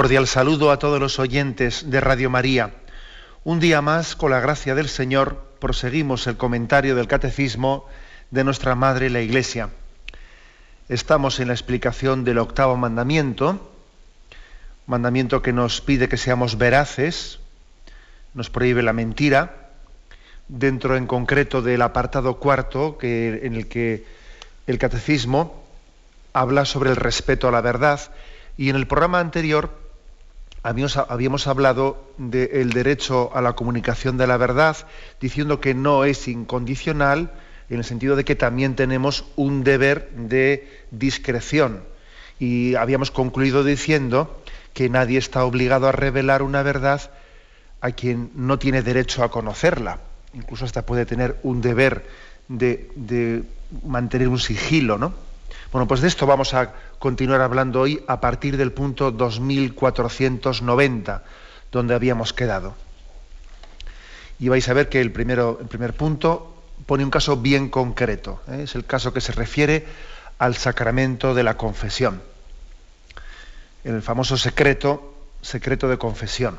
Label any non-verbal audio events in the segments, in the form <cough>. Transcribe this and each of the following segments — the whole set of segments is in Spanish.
Cordial saludo a todos los oyentes de Radio María. Un día más, con la gracia del Señor, proseguimos el comentario del Catecismo de nuestra Madre la Iglesia. Estamos en la explicación del octavo mandamiento, mandamiento que nos pide que seamos veraces, nos prohíbe la mentira, dentro en concreto del apartado cuarto, que, en el que el Catecismo habla sobre el respeto a la verdad, y en el programa anterior habíamos, hablado del derecho a la comunicación de la verdad, diciendo que no es incondicional, en el sentido de que también tenemos un deber de discreción. Y habíamos concluido diciendo que nadie está obligado a revelar una verdad a quien no tiene derecho a conocerla. Incluso hasta puede tener un deber de, de mantener un sigilo, ¿no? Bueno, pues de esto vamos a continuar hablando hoy a partir del punto 2490, donde habíamos quedado. Y vais a ver que el, primer punto pone un caso bien concreto. ¿eh? Es el caso que se refiere al sacramento de la confesión. El famoso secreto, secreto de confesión.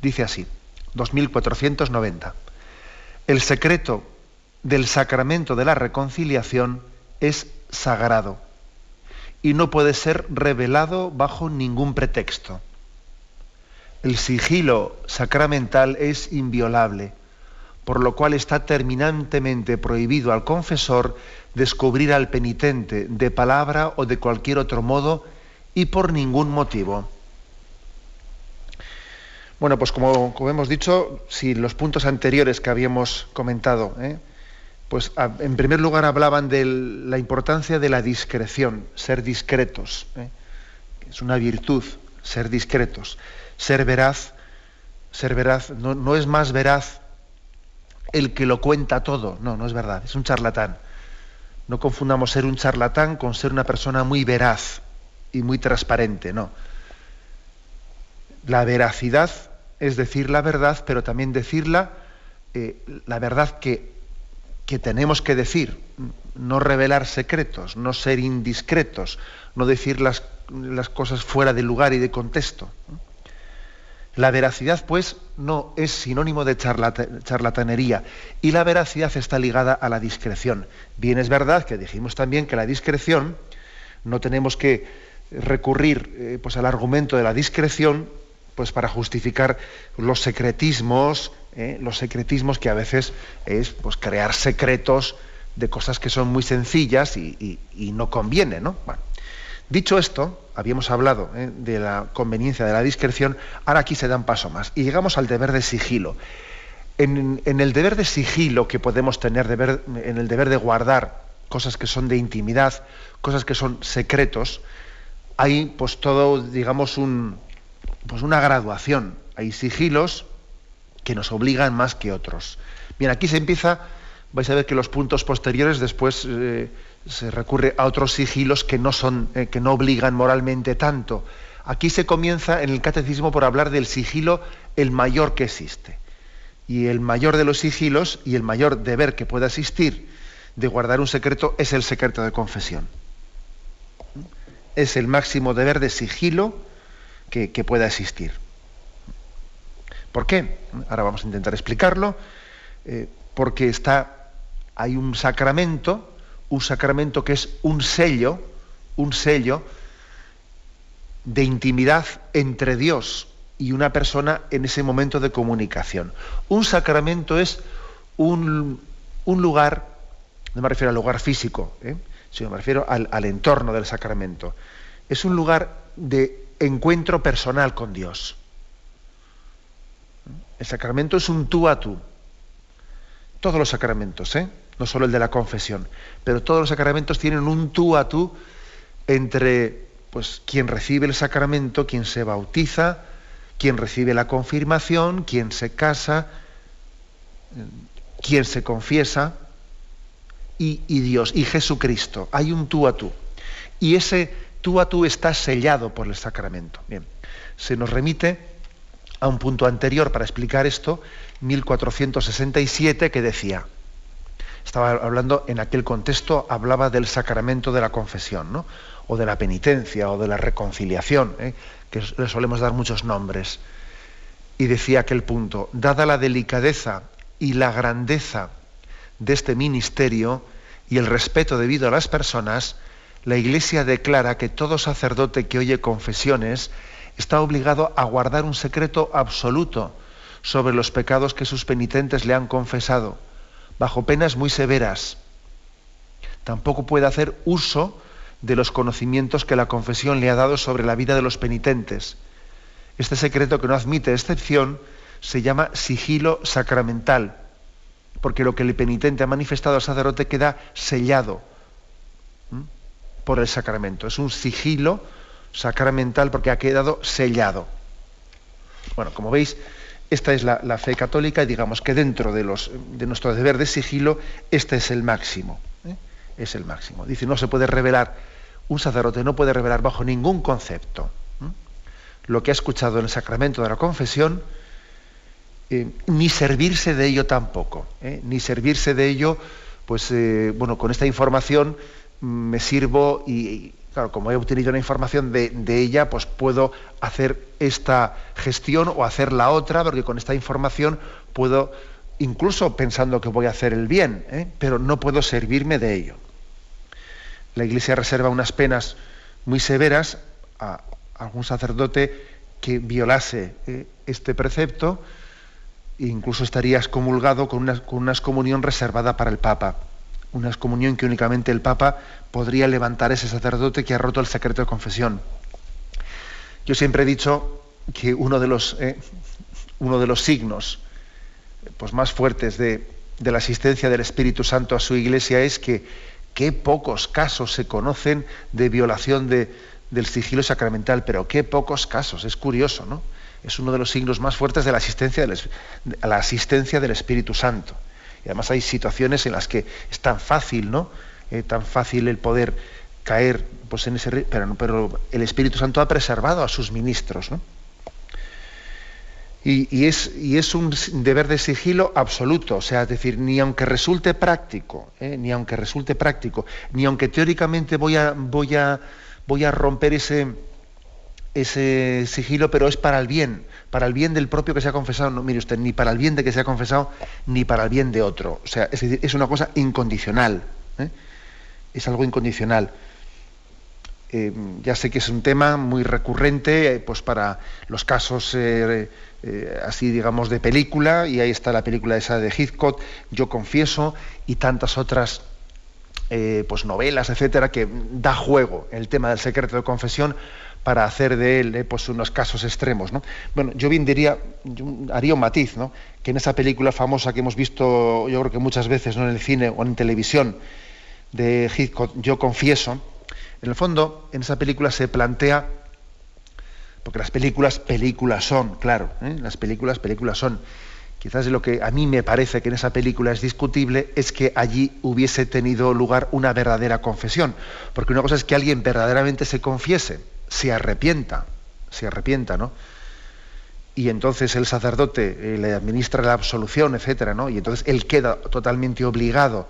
Dice así, 2490. El secreto del sacramento de la reconciliación es sagrado y no puede ser revelado bajo ningún pretexto. El sigilo sacramental es inviolable, por lo cual está terminantemente prohibido al confesor descubrir al penitente de palabra o de cualquier otro modo y por ningún motivo. Bueno, pues como, hemos dicho, si los puntos anteriores que habíamos comentado, ¿eh? Pues en primer lugar hablaban de la importancia de la discreción, ser discretos. ¿eh? Es una virtud, ser discretos. Ser veraz, ser veraz, no, es más veraz el que lo cuenta todo, no, no es verdad, es un charlatán. No confundamos ser un charlatán con ser una persona muy veraz y muy transparente, no. La veracidad es decir la verdad, pero también decirla, eh, la verdad que que tenemos que decir, no revelar secretos, no ser indiscretos, no decir las, las cosas fuera de lugar y de contexto. La veracidad, pues, no es sinónimo de charlatanería y la veracidad está ligada a la discreción. Bien es verdad que dijimos también que la discreción no tenemos que recurrir eh, pues, al argumento de la discreción pues, para justificar los secretismos, ¿eh? los secretismos que a veces es pues, crear secretos de cosas que son muy sencillas y, no conviene. ¿no? dicho esto, habíamos hablado ¿eh? de la conveniencia de la discreción, ahora aquí se da un paso más y llegamos al deber de sigilo. En, el deber de sigilo que podemos tener, deber, en el deber de guardar cosas que son de intimidad, cosas que son secretos, hay pues todo, digamos, un, pues una graduación. Hay sigilos que nos obligan más que otros. Bien, aquí se empieza, vais a ver que los puntos posteriores después eh, se recurre a otros sigilos que no son, eh, que no obligan moralmente tanto. Aquí se comienza en el catecismo por hablar del sigilo el mayor que existe. Y el mayor de los sigilos y el mayor deber que pueda existir de guardar un secreto es el secreto de confesión. Es el máximo deber de sigilo que pueda existir. ¿Por qué? Ahora vamos a intentar explicarlo. Eh, porque está, hay un sacramento, un sacramento que es un sello, un sello de intimidad entre Dios y una persona en ese momento de comunicación. Un sacramento es un, lugar, no me refiero al lugar físico, ¿eh? sino me refiero al, al entorno del sacramento. Es un lugar de encuentro personal con Dios. El sacramento es un tú a tú. Todos los sacramentos, ¿eh? no solo el de la confesión, pero todos los sacramentos tienen un tú a tú entre pues quien recibe el sacramento, quien se bautiza, quien recibe la confirmación, quien se casa, quien se confiesa, y, Dios, y Jesucristo. Hay un tú a tú. Y ese tú a tú está sellado por el sacramento. Bien, se nos remite a un punto anterior para explicar esto, 1467, que decía, estaba hablando en aquel contexto, hablaba del sacramento de la confesión, ¿no? o de la penitencia, o de la reconciliación, ¿eh? que le solemos dar muchos nombres. Y decía aquel punto, dada la delicadeza y la grandeza de este ministerio y el respeto debido a las personas, la Iglesia declara que todo sacerdote que oye confesiones está obligado a guardar un secreto absoluto sobre los pecados que sus penitentes le han confesado, bajo penas muy severas. Tampoco puede hacer uso de los conocimientos que la confesión le ha dado sobre la vida de los penitentes. Este secreto que no admite excepción se llama sigilo sacramental, porque lo que el penitente ha manifestado al sacerdote queda sellado por el sacramento. Es un sigilo sacramental porque ha quedado sellado. Bueno, como veis, esta es la, fe católica y digamos que dentro de, los, de, nuestro deber de sigilo, este es el máximo. ¿eh? Es el máximo. Dice, no se puede revelar, un sacerdote no puede revelar bajo ningún concepto lo que ha escuchado en el sacramento de la confesión, eh, ni servirse de ello tampoco, ¿eh? ni servirse de ello, pues bueno, con esta información mm, me sirvo y, claro, como he obtenido la información de, ella, pues puedo hacer esta gestión o hacer la otra, porque con esta información puedo, incluso pensando que voy a hacer el bien, ¿eh? pero no puedo servirme de ello. La Iglesia reserva unas penas muy severas a, algún sacerdote que violase ¿eh? este precepto, e incluso estaría excomulgado con una, con una excomunión reservada para el Papa una excomunión que únicamente el Papa podría levantar ese sacerdote que ha roto el secreto de confesión. Yo siempre he dicho que uno de los, eh, uno de los signos pues, más fuertes de, la asistencia del Espíritu Santo a su iglesia es que qué pocos casos se conocen de violación del sigilo sacramental, pero qué pocos casos, es curioso, ¿no? Es uno de los signos más fuertes de la asistencia de la asistencia del Espíritu Santo. Y además hay situaciones en las que es tan fácil, ¿no? Eh, tan fácil el poder caer pues, en ese... Pero, pero el Espíritu Santo ha preservado a sus ministros, ¿no? Y, es, y, es, un deber de sigilo absoluto, o sea, es decir, ni aunque resulte práctico, ¿eh? ni aunque resulte práctico, ni aunque teóricamente voy a, voy a, voy a romper ese, ese sigilo, pero es para el bien, para el bien del propio que se ha confesado. No, mire usted, ni para el bien de que se ha confesado, ni para el bien de otro. O sea, es decir, es una cosa incondicional. ¿eh? Es algo incondicional. Eh, ya sé que es un tema muy recurrente, eh, pues para los casos así, digamos, de película, y ahí está la película esa de Heathcote, Yo confieso, y tantas otras pues novelas, etcétera, que da juego el tema del secreto de confesión para hacer de él eh, pues unos casos extremos. ¿no? Bueno, yo diría, haría un matiz, ¿no? que en esa película famosa que hemos visto, yo creo que muchas veces ¿no? en el cine o en televisión, de Hitchcock, Yo confieso, en el fondo, en esa película se plantea, porque las películas, películas son, claro, ¿eh? las películas, películas son. Quizás lo que a mí me parece que en esa película es discutible es que allí hubiese tenido lugar una verdadera confesión. Porque una cosa es que alguien verdaderamente se confiese, se arrepienta, se arrepienta, ¿no? Y entonces el sacerdote eh, le administra la absolución, etcétera, ¿no? Y entonces él queda totalmente obligado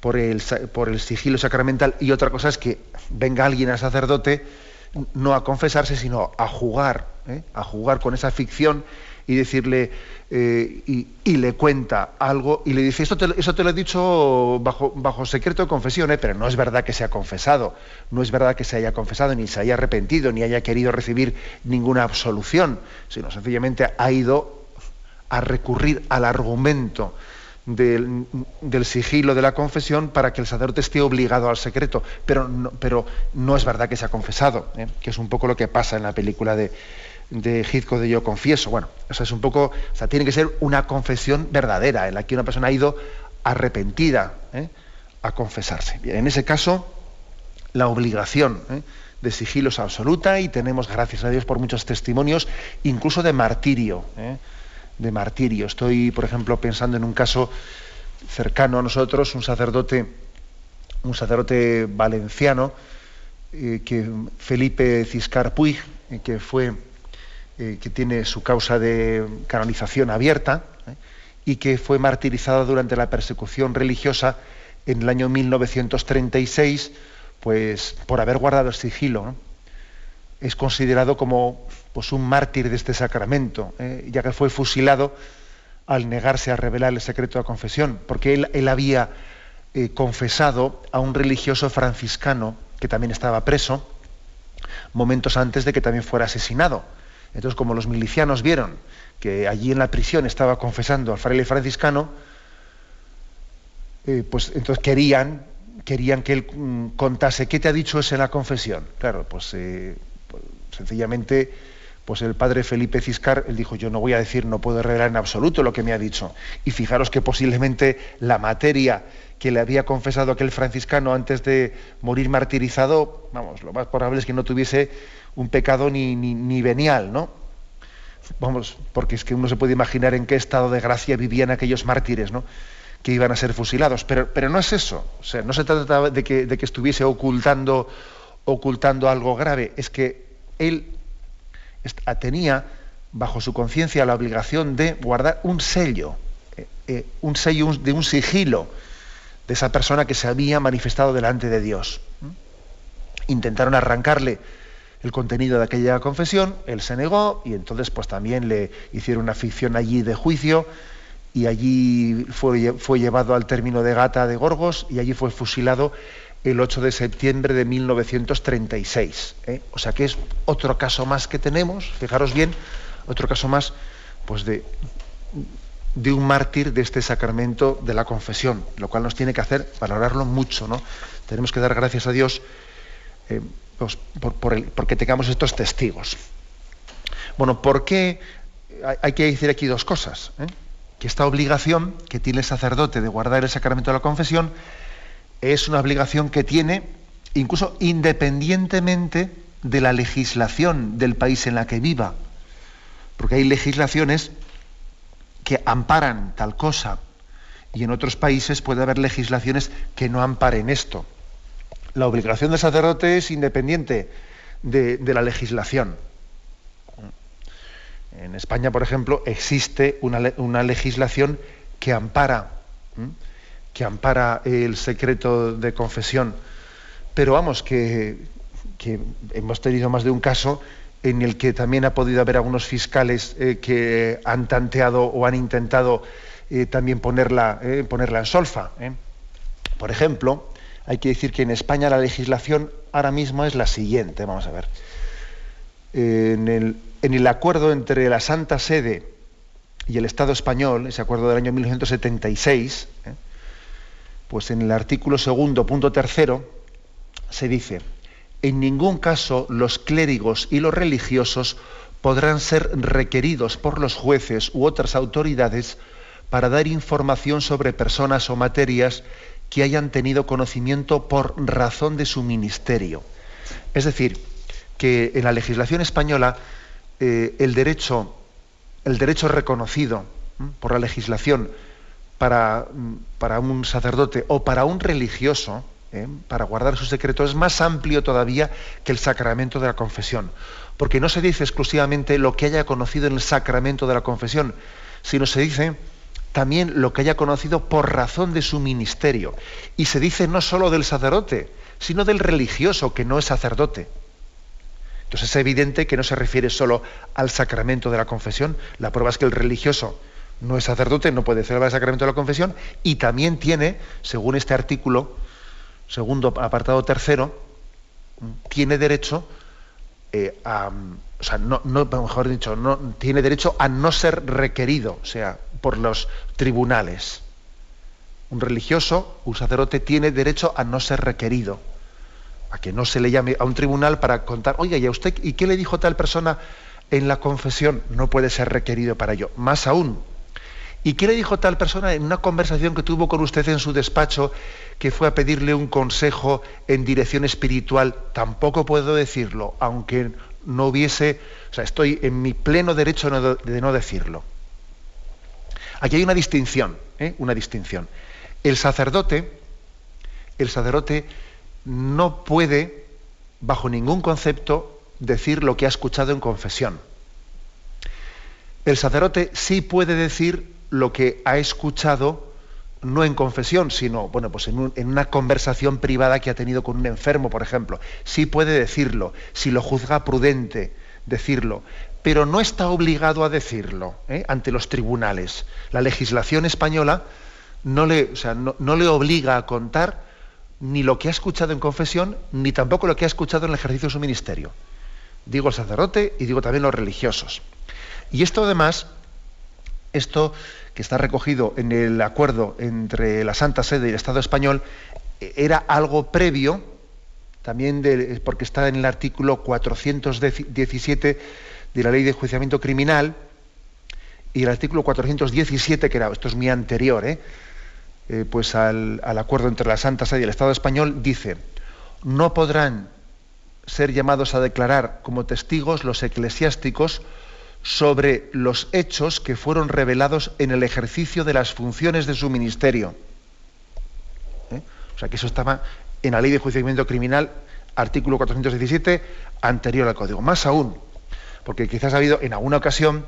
por el, por el sigilo sacramental. Y otra cosa es que venga alguien al sacerdote no a confesarse, sino a jugar, ¿eh? a jugar con esa ficción y decirle, eh, y, le cuenta algo y le dice, Esto te, eso te lo he dicho bajo, bajo secreto de confesión, ¿eh? pero no es verdad que se ha confesado, no es verdad que se haya confesado, ni se haya arrepentido, ni haya querido recibir ninguna absolución, sino sencillamente ha ido a recurrir al argumento del, sigilo de la confesión para que el sacerdote esté obligado al secreto, pero no, pero no es verdad que se ha confesado, ¿eh? que es un poco lo que pasa en la película de, de Hitchcock de Yo Confieso. Bueno, eso es un poco, o sea, tiene que ser una confesión verdadera, en la que una persona ha ido arrepentida ¿eh? a confesarse. en ese caso, la obligación ¿eh? de sigilos absoluta y tenemos, gracias a Dios, por muchos testimonios, incluso de martirio. ¿eh? De martirio. Estoy, por ejemplo, pensando en un caso cercano a nosotros, un sacerdote, un sacerdote valenciano, que Felipe Ciscar Puig, que fue, que tiene su causa de canonización abierta y que fue martirizado durante la persecución religiosa en el año 1936 pues por haber guardado el sigilo, es considerado como pues, un mártir de este sacramento, ¿eh? ya que fue fusilado al negarse a revelar el secreto de la confesión, porque él, había eh, confesado a un religioso franciscano que también estaba preso momentos antes de que también fuera asesinado. Entonces, como los milicianos vieron que allí en la prisión estaba confesando al fraile franciscano, eh, pues entonces querían querían que él mm, contase qué te ha dicho ese en la confesión. Claro, pues, eh, pues, sencillamente, pues el padre Felipe Ciscar, él dijo, yo no voy a decir, no puedo revelar en absoluto lo que me ha dicho. Y fijaros que posiblemente la materia que le había confesado aquel franciscano antes de morir martirizado, vamos, lo más probable es que no tuviese un pecado ni, ni, ni venial, ¿no? Vamos, porque es que uno se puede imaginar en qué estado de gracia vivían aquellos mártires, ¿no? que iban a ser fusilados. Pero, pero no es eso. O sea, no se trata de que, de que estuviese ocultando, ocultando algo grave. Es que él tenía bajo su conciencia la obligación de guardar un sello, eh, eh, un sello de un sigilo de esa persona que se había manifestado delante de Dios. Intentaron arrancarle el contenido de aquella confesión, él se negó y entonces pues también le hicieron una ficción allí de juicio y allí fue, fue llevado al término de Gata de Gorgos y allí fue fusilado el 8 de septiembre de 1936. ¿eh? O sea que es otro caso más que tenemos, fijaros bien, otro caso más pues de, de un mártir de este sacramento de la confesión, lo cual nos tiene que hacer valorarlo mucho. ¿no? Tenemos que dar gracias a Dios eh, pues, porque tengamos estos testigos. Bueno, ¿por qué? Hay, que decir aquí dos cosas. ¿eh? que esta obligación que tiene el sacerdote de guardar el sacramento de la confesión es una obligación que tiene incluso independientemente de la legislación del país en la que viva. Porque hay legislaciones que amparan tal cosa y en otros países puede haber legislaciones que no amparen esto. La obligación del sacerdote es independiente de, la legislación. En España, por ejemplo, existe una, legislación que ampara, que ampara el secreto de confesión. Pero vamos, que, hemos tenido más de un caso en el que también ha podido haber algunos fiscales eh, que han tanteado o han intentado eh, también ponerla, eh, ponerla en solfa. Por ejemplo, hay que decir que en España la legislación ahora mismo es la siguiente, vamos a ver. En el, acuerdo entre la Santa Sede y el Estado español, ese acuerdo del año 1976, ¿eh? pues en el artículo segundo, punto tercero, se dice, en ningún caso los clérigos y los religiosos podrán ser requeridos por los jueces u otras autoridades para dar información sobre personas o materias que hayan tenido conocimiento por razón de su ministerio. Es decir, que en la legislación española eh, el, derecho, el derecho reconocido por la legislación para, para, un sacerdote o para un religioso, ¿eh? para guardar su secreto, es más amplio todavía que el sacramento de la confesión. Porque no se dice exclusivamente lo que haya conocido en el sacramento de la confesión, sino se dice también lo que haya conocido por razón de su ministerio. Y se dice no solo del sacerdote, sino del religioso que no es sacerdote. Entonces es evidente que no se refiere solo al sacramento de la confesión. La prueba es que el religioso no es sacerdote, no puede celebrar el sacramento de la confesión y también tiene, según este artículo, segundo apartado tercero, tiene derecho eh, a, o sea, no, mejor dicho, no, tiene derecho a no ser requerido, sea, por los tribunales. Un religioso, un sacerdote, tiene derecho a no ser requerido a que no se le llame a un tribunal para contar, oye, ¿y a usted y qué le dijo tal persona en la confesión? No puede ser requerido para ello. Más aún, ¿Y qué le dijo tal persona en una conversación que tuvo con usted en su despacho, que fue a pedirle un consejo en dirección espiritual? Tampoco puedo decirlo, aunque no hubiese, o sea, estoy en mi pleno derecho de no decirlo. Aquí hay una distinción, ¿eh? una distinción. El sacerdote, el sacerdote no puede, bajo ningún concepto, decir lo que ha escuchado en confesión. El sacerdote sí puede decir lo que ha escuchado no en confesión, sino bueno, pues en, en, una conversación privada que ha tenido con un enfermo, por ejemplo. Sí puede decirlo, si lo juzga prudente, decirlo, pero no está obligado a decirlo ¿eh? ante los tribunales. La legislación española no le, obliga a contar ni lo que ha escuchado en confesión, ni tampoco lo que ha escuchado en el ejercicio de su ministerio. Digo el sacerdote y digo también los religiosos. Y esto además, esto que está recogido en el acuerdo entre la Santa Sede y el Estado español, era algo previo, también porque está en el artículo 417 de la Ley de Enjuiciamiento Criminal, y el artículo 417, que era, esto es muy anterior, ¿eh? Eh, pues al, al acuerdo entre la Santa Sede y el Estado español, dice, no podrán ser llamados a declarar como testigos los eclesiásticos sobre los hechos que fueron revelados en el ejercicio de las funciones de su ministerio. ¿Eh? O sea que eso estaba en la ley de juiciamiento criminal, artículo 417, anterior al código. Más aún, porque quizás ha habido en alguna ocasión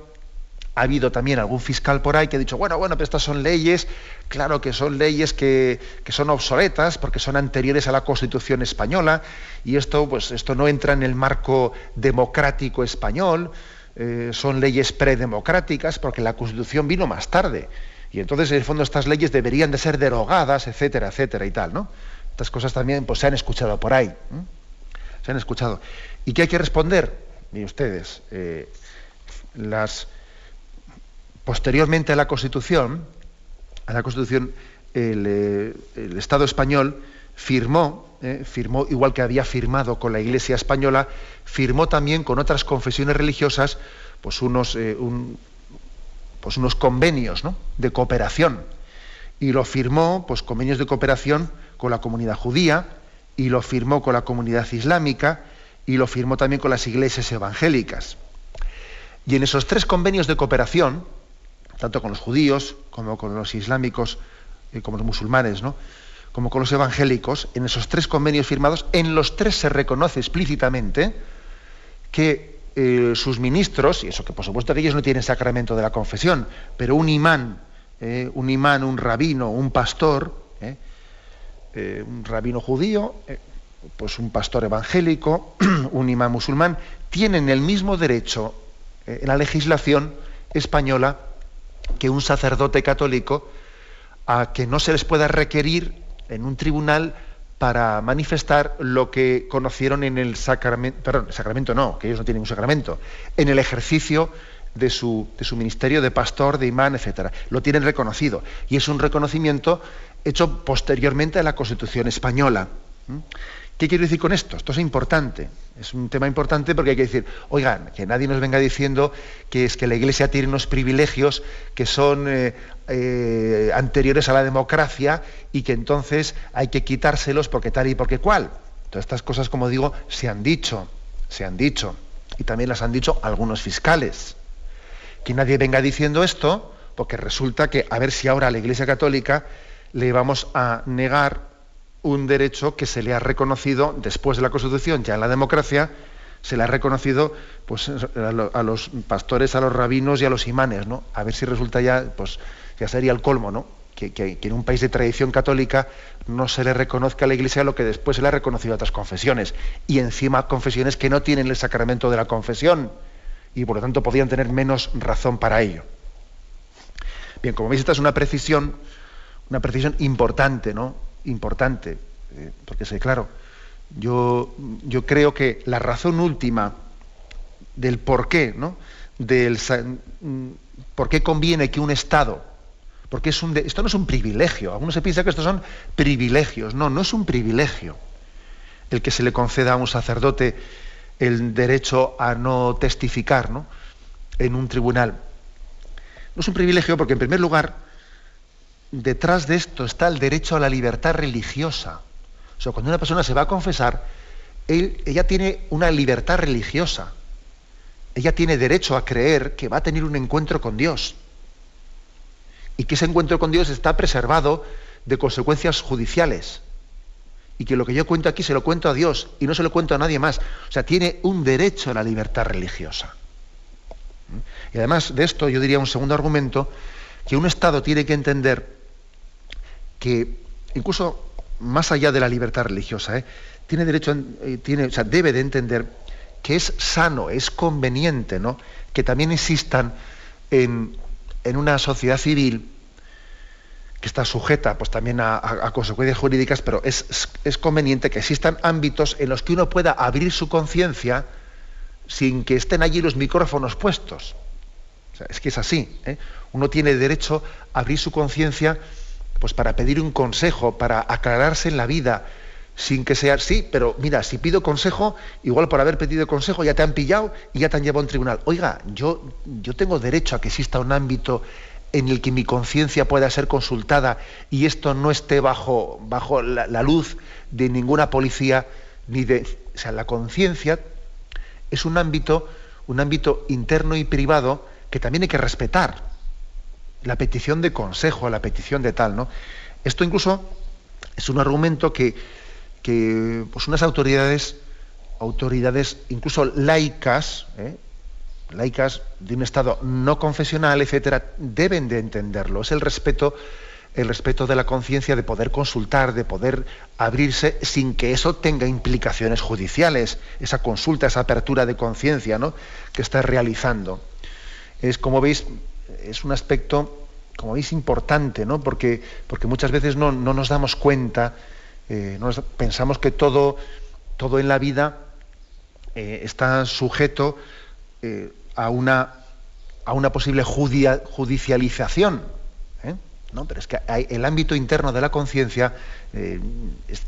ha habido también algún fiscal por ahí que ha dicho, bueno, bueno, pero estas son leyes, claro que son leyes que, son obsoletas porque son anteriores a la Constitución española y esto, pues, esto no entra en el marco democrático español, eh, son leyes predemocráticas porque la Constitución vino más tarde. Y entonces, en el fondo, estas leyes deberían de ser derogadas, etcétera, etcétera y tal, ¿no? Estas cosas también pues, se han escuchado por ahí. Se han escuchado. ¿Y qué hay que responder? Miren ustedes, eh, las, posteriormente a la Constitución, a la Constitución, el, eh, Estado español firmó eh, firmó, igual que había firmado con la Iglesia española, firmó también con otras confesiones religiosas pues unos, pues unos convenios de cooperación. Y lo firmó, pues convenios de cooperación con la comunidad judía, y lo firmó con la comunidad islámica, y lo firmó también con las iglesias evangélicas. Y en esos tres convenios de cooperación, tanto con los judíos como con los islámicos, y como los musulmanes, ¿no? como con los evangélicos, en esos tres convenios firmados, en los tres se reconoce explícitamente que eh, sus ministros, y eso que por supuesto que ellos no tienen sacramento de la confesión, pero un imán, eh, un imán, un rabino, un pastor, eh, un rabino judío, pues un pastor evangélico, <clears throat> un imán musulmán, tienen el mismo derecho en la legislación española que un sacerdote católico a que no se les pueda requerir en un tribunal para manifestar lo que conocieron en el sacramento, perdón, sacramento no, que ellos no tienen un sacramento, en el ejercicio de su, de su ministerio de pastor, de imán, etc. Lo tienen reconocido. Y es un reconocimiento hecho posteriormente a la Constitución española. ¿Qué quiero decir con esto? Esto es importante. Es un tema importante porque hay que decir, oigan, que nadie nos venga diciendo que es que la Iglesia tiene unos privilegios que son eh, eh, anteriores a la democracia y que entonces hay que quitárselos porque tal y porque cual. Todas estas cosas, como digo, se han dicho, se han dicho. Y también las han dicho algunos fiscales. Que nadie venga diciendo esto porque resulta que a ver si ahora a la Iglesia Católica le vamos a negar un derecho que se le ha reconocido después de la Constitución, ya en la democracia, se le ha reconocido pues, a, los pastores, a los rabinos y a los imanes, ¿no? A ver si resulta ya, pues ya sería el colmo, ¿no? Que, que, en un país de tradición católica no se le reconozca a la Iglesia lo que después se le ha reconocido a otras confesiones. Y encima confesiones que no tienen el sacramento de la confesión y por lo tanto podían tener menos razón para ello. Bien, como veis, esta es una precisión, una precisión importante, ¿no? Importante, eh, porque sé, claro, yo, yo creo que la razón última del por qué, ¿no? Del, mm, por qué conviene que un Estado, porque es un esto no es un privilegio, algunos se piensa que estos son privilegios, no, no es un privilegio el que se le conceda a un sacerdote el derecho a no testificar ¿no? en un tribunal. No es un privilegio porque, en primer lugar, detrás de esto está el derecho a la libertad religiosa. O sea, cuando una persona se va a confesar, ella tiene una libertad religiosa. Ella tiene derecho a creer que va a tener un encuentro con Dios. Y que ese encuentro con Dios está preservado de consecuencias judiciales. Y que lo que yo cuento aquí se lo cuento a Dios y no se lo cuento a nadie más. O sea, tiene un derecho a la libertad religiosa. Y además de esto, yo diría un segundo argumento, que un Estado tiene que entender que incluso más allá de la libertad religiosa, ¿eh? tiene derecho, eh, tiene, o sea, debe de entender que es sano, es conveniente, ¿no? que también existan en, una sociedad civil que está sujeta pues también a, consecuencias jurídicas, pero es, es, conveniente que existan ámbitos en los que uno pueda abrir su conciencia sin que estén allí los micrófonos puestos. es que es así. ¿eh? Uno tiene derecho a abrir su conciencia pues para pedir un consejo, para aclararse en la vida, sin que sea sí, pero mira, si pido consejo, igual por haber pedido consejo ya te han pillado y ya te han llevado a un tribunal. Oiga, yo, yo tengo derecho a que exista un ámbito en el que mi conciencia pueda ser consultada y esto no esté bajo, bajo la, la, luz de ninguna policía ni de. O sea, la conciencia es un ámbito, un ámbito interno y privado que también hay que respetar la petición de consejo, la petición de tal, ¿no? Esto incluso es un argumento que, pues unas autoridades, autoridades incluso laicas, ¿eh? laicas de un Estado no confesional, etcétera, deben de entenderlo. Es el respeto, el respeto de la conciencia de poder consultar, de poder abrirse sin que eso tenga implicaciones judiciales, esa consulta, esa apertura de conciencia ¿no? que está realizando. Es como veis, es un aspecto, como veis, importante, ¿no? porque, porque muchas veces no, nos damos cuenta, eh, pensamos que todo, todo en la vida eh, está sujeto eh, a, una, a una posible judicialización. ¿no? Pero es que el ámbito interno de la conciencia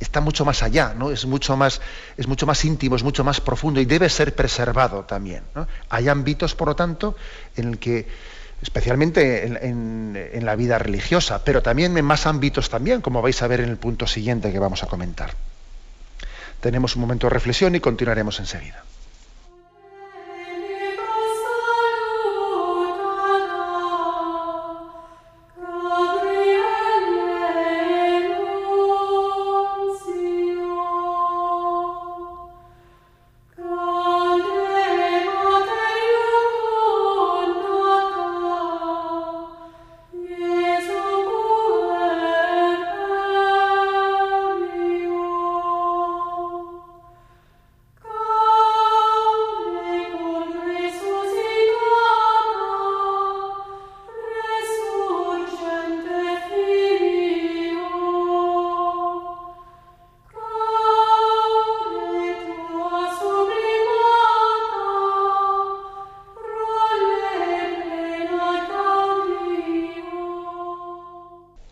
está mucho más allá, ¿no? es, mucho más, es mucho más íntimo, es mucho más profundo y debe ser preservado también. Hay ámbitos, por lo tanto, en el que especialmente en, la vida religiosa, pero también en más ámbitos también, como vais a ver en el punto siguiente que vamos a comentar. Tenemos un momento de reflexión y continuaremos enseguida.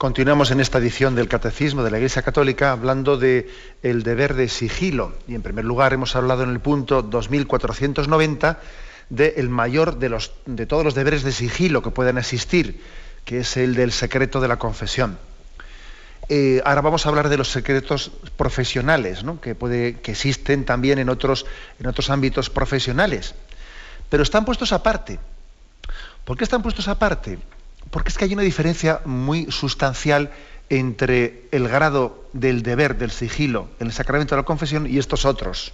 Continuamos en esta edición del Catecismo de la Iglesia Católica hablando de el deber de sigilo. Y en primer lugar hemos hablado en el punto 2490 del mayor de, los, de todos los deberes de sigilo que pueden existir, que es el del secreto de la confesión. Eh, ahora vamos a hablar de los secretos profesionales, que, que existen también en otros, en otros ámbitos profesionales. Pero están puestos aparte. ¿Por qué están puestos aparte? Porque es que hay una diferencia muy sustancial entre el grado del deber, del sigilo, en el sacramento de la confesión y estos otros.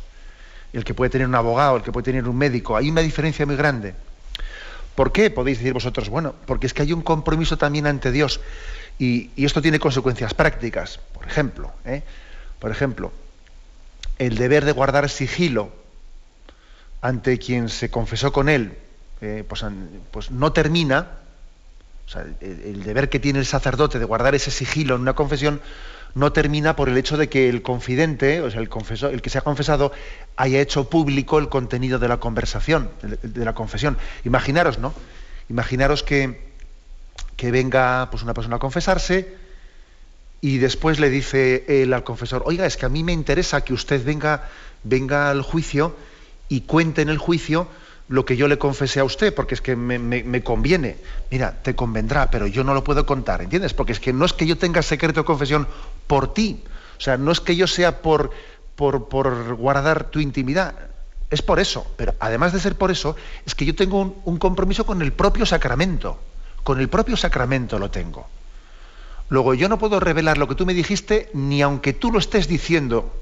El que puede tener un abogado, el que puede tener un médico. Hay una diferencia muy grande. ¿Por qué? Podéis decir vosotros, bueno, porque es que hay un compromiso también ante Dios y, esto tiene consecuencias prácticas. Por ejemplo, ¿eh? por ejemplo, el deber de guardar sigilo ante quien se confesó con él, eh, pues, pues no termina el, deber que tiene el sacerdote de guardar ese sigilo en una confesión no termina por el hecho de que el confidente, o sea, el, el que se ha confesado, haya hecho público el contenido de la conversación, de, la confesión. Imaginaros, ¿no? Imaginaros que, que venga pues, una persona a confesarse y después le dice él al confesor, oiga, es que a mí me interesa que usted venga, venga al juicio y cuente en el juicio lo que yo le confesé a usted, porque es que me, conviene. Mira, te convendrá, pero yo no lo puedo contar, ¿entiendes? Porque es que no es que yo tenga secreto de confesión por ti. O sea, no es que yo sea por, por, por guardar tu intimidad. Es por eso. Pero además de ser por eso, es que yo tengo un, un compromiso con el propio sacramento. Con el propio sacramento lo tengo. Luego, yo no puedo revelar lo que tú me dijiste ni aunque tú lo estés diciendo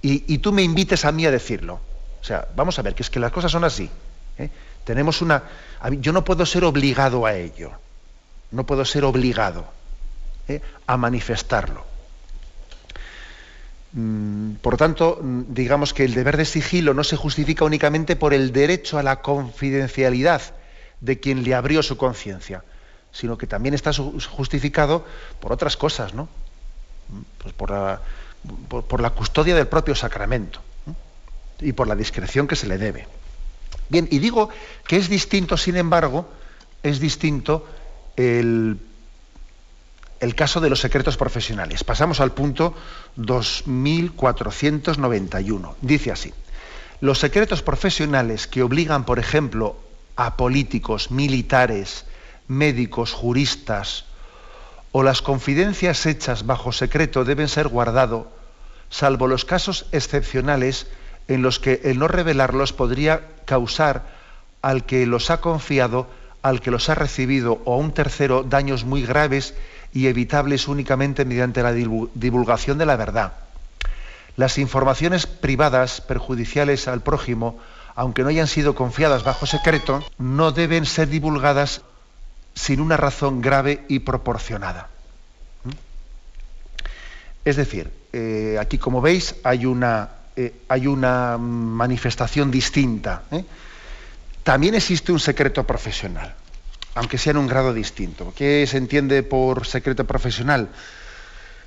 y, tú me invites a mí a decirlo. O sea, vamos a ver, que es que las cosas son así. ¿eh? Tenemos una. Yo no puedo ser obligado a ello. No puedo ser obligado ¿eh? a manifestarlo. Mm, por tanto, mm, digamos que el deber de sigilo no se justifica únicamente por el derecho a la confidencialidad de quien le abrió su conciencia, sino que también está justificado por otras cosas, ¿no? Mm, pues por la, por, la custodia del propio sacramento y por la discreción que se le debe. Bien, y digo que es distinto, sin embargo, es distinto el, el caso de los secretos profesionales. Pasamos al punto 2491. Dice así, los secretos profesionales que obligan, por ejemplo, a políticos, militares, médicos, juristas, o las confidencias hechas bajo secreto deben ser guardados, salvo los casos excepcionales en los que el no revelarlos podría causar al que los ha confiado, al que los ha recibido o a un tercero daños muy graves y evitables únicamente mediante la divulgación de la verdad. Las informaciones privadas perjudiciales al prójimo, aunque no hayan sido confiadas bajo secreto, no deben ser divulgadas sin una razón grave y proporcionada. ¿Mm? Es decir, eh, aquí como veis hay una, eh, hay una manifestación distinta. ¿eh? También existe un secreto profesional, aunque sea en un grado distinto. ¿Qué se entiende por secreto profesional?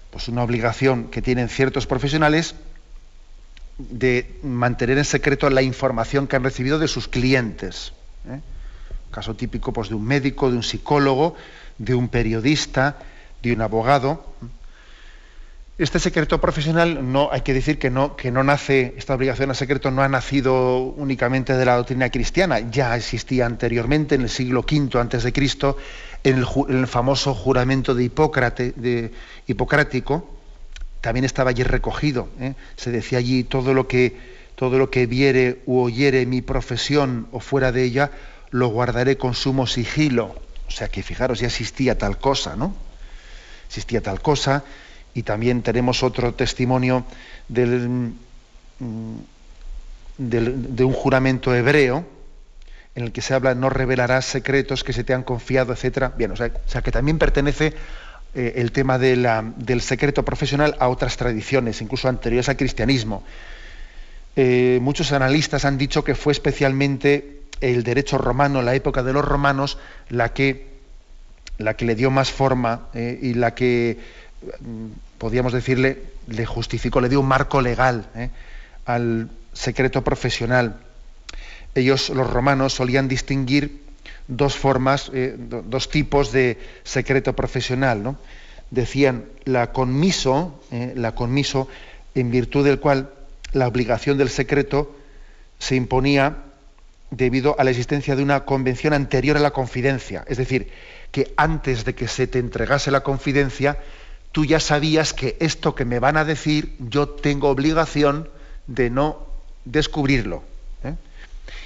Pues una obligación que tienen ciertos profesionales de mantener en secreto la información que han recibido de sus clientes. Caso típico pues, de un médico, de un psicólogo, de un periodista, de un abogado. Este secreto profesional no hay que decir que no, que no nace, esta obligación a secreto no ha nacido únicamente de la doctrina cristiana, ya existía anteriormente, en el siglo V antes de Cristo, en el, famoso juramento de, Hipócrate, de hipocrático, también estaba allí recogido. ¿eh? Se decía allí todo lo que todo lo que viere u oyere mi profesión o fuera de ella, lo guardaré con sumo sigilo. O sea que fijaros, ya existía tal cosa, ¿no? Existía tal cosa y también tenemos otro testimonio mm, de un juramento hebreo en el que se habla no revelarás secretos que se te han confiado, etcétera. Bien, o sea, que también pertenece eh, el tema del secreto profesional a otras tradiciones, incluso anteriores al cristianismo. Eh, muchos analistas han dicho que fue especialmente el derecho romano, la época de los romanos, la que, la que le dio más forma eh, y la que, podríamos decirle, le justificó, le dio un marco legal eh, al secreto profesional. Ellos, los romanos, solían distinguir dos formas, eh, dos tipos de secreto profesional. ¿no? Decían la conmiso, la conmiso, en virtud del cual la obligación del secreto se imponía debido a la existencia de una convención anterior a la confidencia. Es decir, que antes de que se te entregase la confidencia, tú ya sabías que esto que me van a decir, yo tengo obligación de no descubrirlo. ¿eh?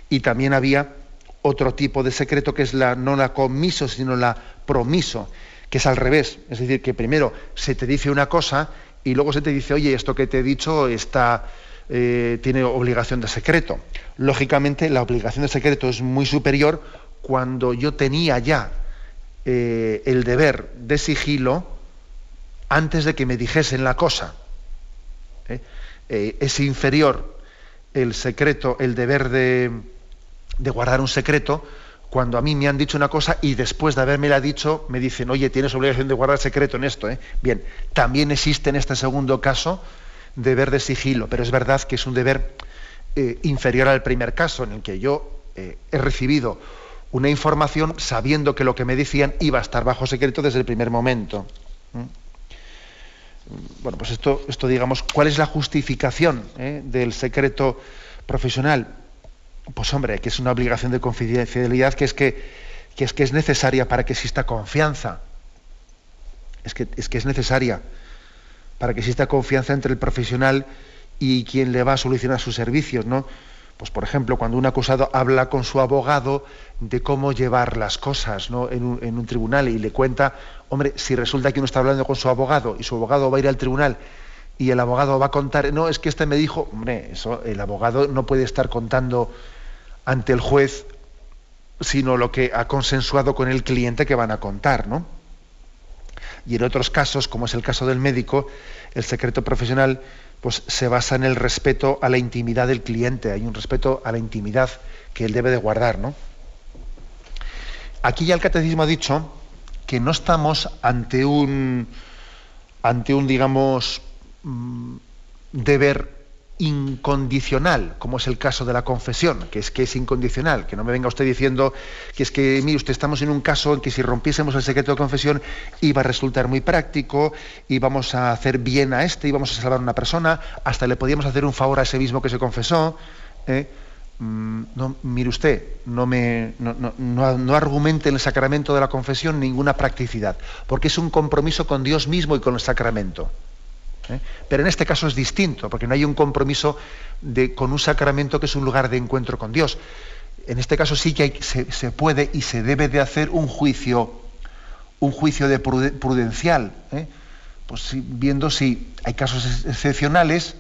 Y también había otro tipo de secreto que es la, no la comiso, sino la promiso, que es al revés. Es decir, que primero se te dice una cosa y luego se te dice, oye, esto que te he dicho está eh, tiene obligación de secreto. Lógicamente, la obligación de secreto es muy superior cuando yo tenía ya eh, el deber de sigilo antes de que me dijesen la cosa. ¿eh? es inferior el secreto, el deber de, de guardar un secreto, cuando a mí me han dicho una cosa y después de haberme dicho me dicen, oye, tienes obligación de guardar secreto en esto. Bien, también existe en este segundo caso deber de sigilo, pero es verdad que es un deber eh, inferior al primer caso, en el que yo eh, he recibido una información sabiendo que lo que me decían iba a estar bajo secreto desde el primer momento. Bueno, pues esto, esto digamos, ¿cuál es la justificación eh, del secreto profesional? pues hombre, que es una obligación de confidencialidad que es que, es que es necesaria para que exista confianza. Es que, es que es necesaria para que exista confianza entre el profesional y quien le va a solucionar sus servicios, ¿no? Pues por ejemplo, cuando un acusado habla con su abogado de cómo llevar las cosas ¿no? en un tribunal y le cuenta, hombre, si resulta que uno está hablando con su abogado y su abogado va a ir al tribunal y el abogado va a contar, no, es que este me dijo, hombre, eso, el abogado no puede estar contando ante el juez sino lo que ha consensuado con el cliente que van a contar, ¿no? Y en otros casos, como es el caso del médico, el secreto profesional pues se basa en el respeto a la intimidad del cliente, hay un respeto a la intimidad que él debe de guardar, ¿no? Aquí ya el catecismo ha dicho que no estamos ante un ante un digamos mm, deber incondicional, como es el caso de la confesión, que es que es incondicional, que no me venga usted diciendo que es que, mire usted, estamos en un caso en que si rompiésemos el secreto de confesión iba a resultar muy práctico, íbamos a hacer bien a este, íbamos a salvar a una persona, hasta le podíamos hacer un favor a ese mismo que se confesó. ¿eh? Mm, no, mire usted, no, me, no, argumente en el sacramento de la confesión ninguna practicidad, porque es un compromiso con Dios mismo y con el sacramento. ¿eh? Pero en este caso es distinto, porque no hay un compromiso con un sacramento que es un lugar de encuentro con Dios. En este caso sí que se, puede y se debe de hacer un juicio, un juicio de prudencial, ¿eh? pues viendo si hay casos excepcionales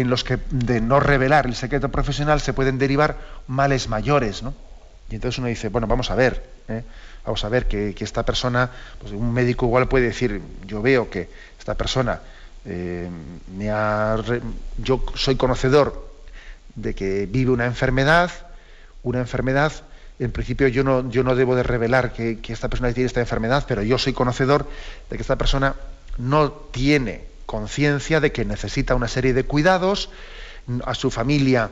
en los que de no revelar el secreto profesional se pueden derivar males mayores, ¿no? Y entonces uno dice, bueno, vamos a ver, ¿eh? vamos a ver que, esta persona, pues un médico igual puede decir, yo veo que esta persona eh, me yo soy conocedor de que vive una enfermedad, una enfermedad, en principio yo no, yo no debo de revelar que, esta persona tiene esta enfermedad, pero yo soy conocedor de que esta persona no tiene conciencia de que necesita una serie de cuidados, a su familia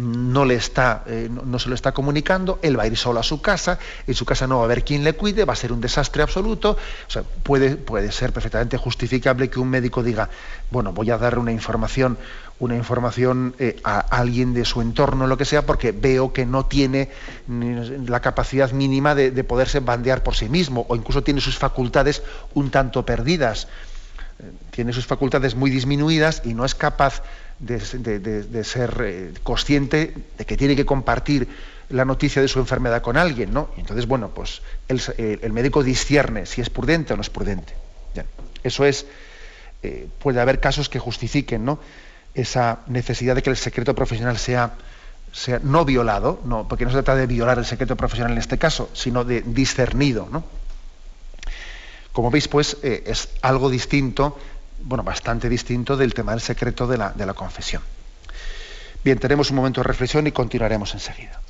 no le está, eh, no, se lo está comunicando, él va a ir solo a su casa, en su casa no va a haber quien le cuide, va a ser un desastre absoluto. O sea, puede, puede ser perfectamente justificable que un médico diga, bueno, voy a dar una información, una información eh, a alguien de su entorno, lo que sea, porque veo que no tiene la capacidad mínima de, de poderse bandear por sí mismo, o incluso tiene sus facultades un tanto perdidas, tiene sus facultades muy disminuidas y no es capaz de, ser eh, consciente de que tiene que compartir la noticia de su enfermedad con alguien, ¿no? Y entonces, bueno, pues el, médico discierne si es prudente o no es prudente. Eso es, eh, puede haber casos que justifiquen, ¿no? Esa necesidad de que el secreto profesional sea, sea no violado, no, porque no se trata de violar el secreto profesional en este caso, sino de discernido, ¿no? Como veis, pues es algo distinto bueno, bastante distinto del tema del secreto de la, de la confesión. Bien, tenemos un momento de reflexión y continuaremos enseguida.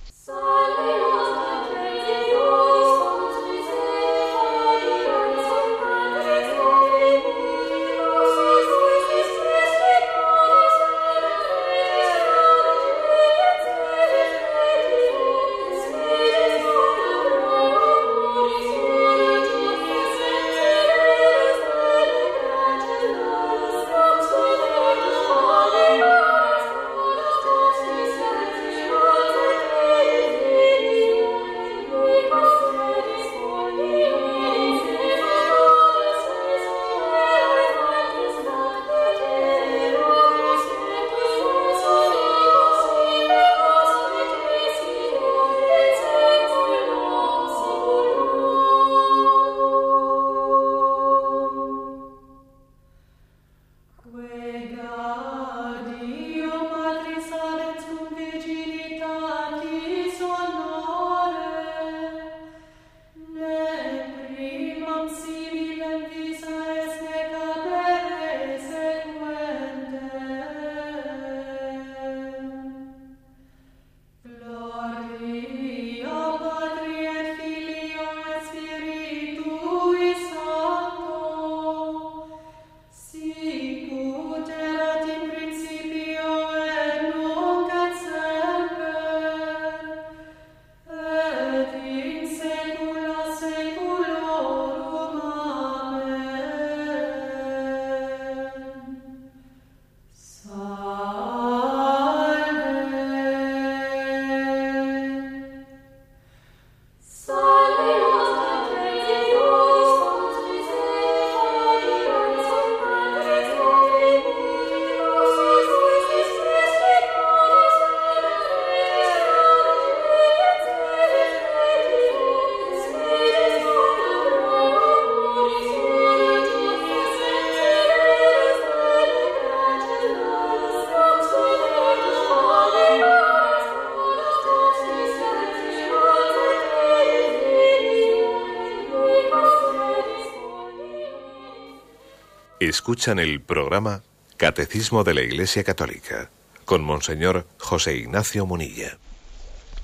Escuchan el programa Catecismo de la Iglesia Católica con Monseñor José Ignacio Munilla.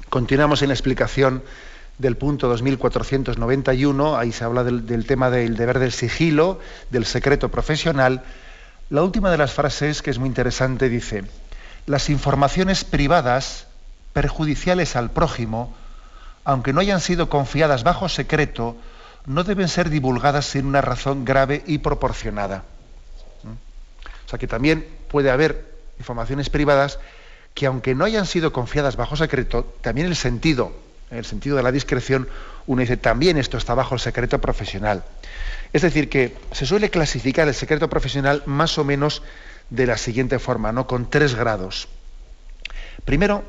Continuamos en la explicación del punto 2491, ahí se habla del, tema del deber del sigilo, del secreto profesional. La última de las frases, que es muy interesante, dice, las informaciones privadas perjudiciales al prójimo, aunque no hayan sido confiadas bajo secreto, no deben ser divulgadas sin una razón grave y proporcionada. O sea que también puede haber informaciones privadas que aunque no hayan sido confiadas bajo secreto, también el sentido, el sentido de la discreción, uno dice, también esto está bajo el secreto profesional. Es decir, que se suele clasificar el secreto profesional más o menos de la siguiente forma, ¿no? Con tres grados. Primero,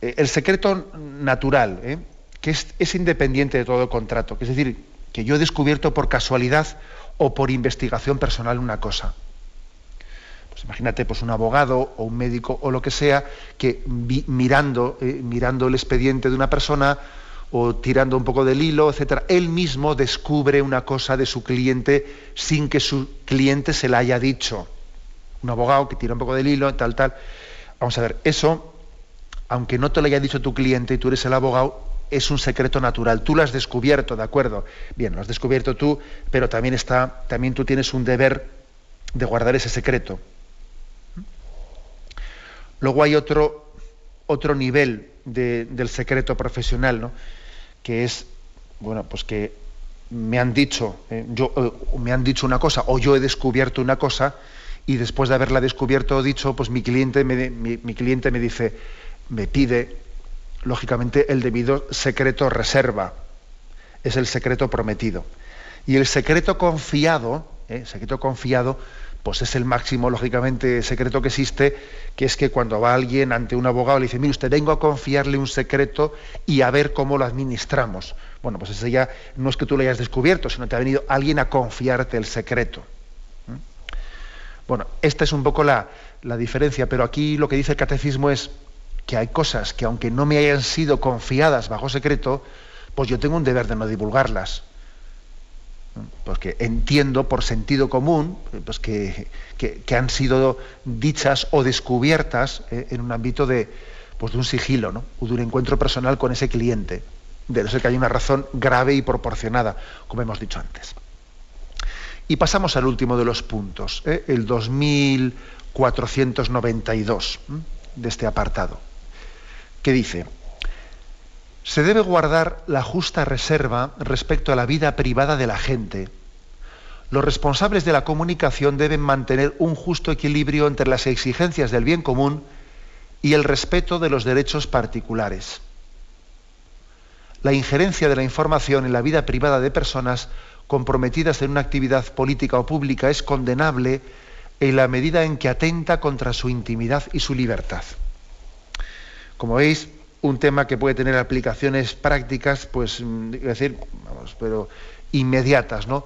eh, el secreto natural, ¿eh? que es, es, independiente de todo contrato, es decir, que yo he descubierto por casualidad o por investigación personal una cosa. Pues imagínate pues un abogado o un médico o lo que sea que mirando, eh, mirando el expediente de una persona o tirando un poco del hilo, etcétera, él mismo descubre una cosa de su cliente sin que su cliente se la haya dicho. Un abogado que tira un poco del hilo, tal, tal. Vamos a ver, eso, aunque no te lo haya dicho tu cliente y tú eres el abogado, es un secreto natural. Tú lo has descubierto, ¿de acuerdo? Bien, lo has descubierto tú, pero también está, también tú tienes un deber de guardar ese secreto. Luego hay otro, otro nivel del secreto profesional, ¿no? que es, bueno, pues que me han dicho, eh, yo, eh, me han dicho una cosa o yo he descubierto una cosa y después de haberla descubierto o dicho, pues mi cliente me, mi cliente me dice, me pide lógicamente el debido secreto reserva, es el secreto prometido. Y el secreto confiado, ¿eh? secreto confiado, pues es el máximo, lógicamente, secreto que existe, que es que cuando va alguien ante un abogado le dice, mire, usted vengo a confiarle un secreto y a ver cómo lo administramos. Bueno, pues ese ya no es que tú lo hayas descubierto, sino que ha venido alguien a confiarte el secreto. ¿Mm? Bueno, esta es un poco la diferencia, pero aquí lo que dice el catecismo es, que hay cosas que aunque no me hayan sido confiadas bajo secreto, pues yo tengo un deber de no divulgarlas. Porque entiendo por sentido común pues que, han sido dichas o descubiertas eh, en un ámbito de, pues de un sigilo, ¿no? o de un encuentro personal con ese cliente. De no ser que hay una razón grave y proporcionada, como hemos dicho antes. Y pasamos al último de los puntos, ¿eh? el 2492 de este apartado que dice, se debe guardar la justa reserva respecto a la vida privada de la gente. Los responsables de la comunicación deben mantener un justo equilibrio entre las exigencias del bien común y el respeto de los derechos particulares. La injerencia de la información en la vida privada de personas comprometidas en una actividad política o pública es condenable en la medida en que atenta contra su intimidad y su libertad. Como veis, un tema que puede tener aplicaciones prácticas, pues, mm, decir, vamos, pero inmediatas, ¿no?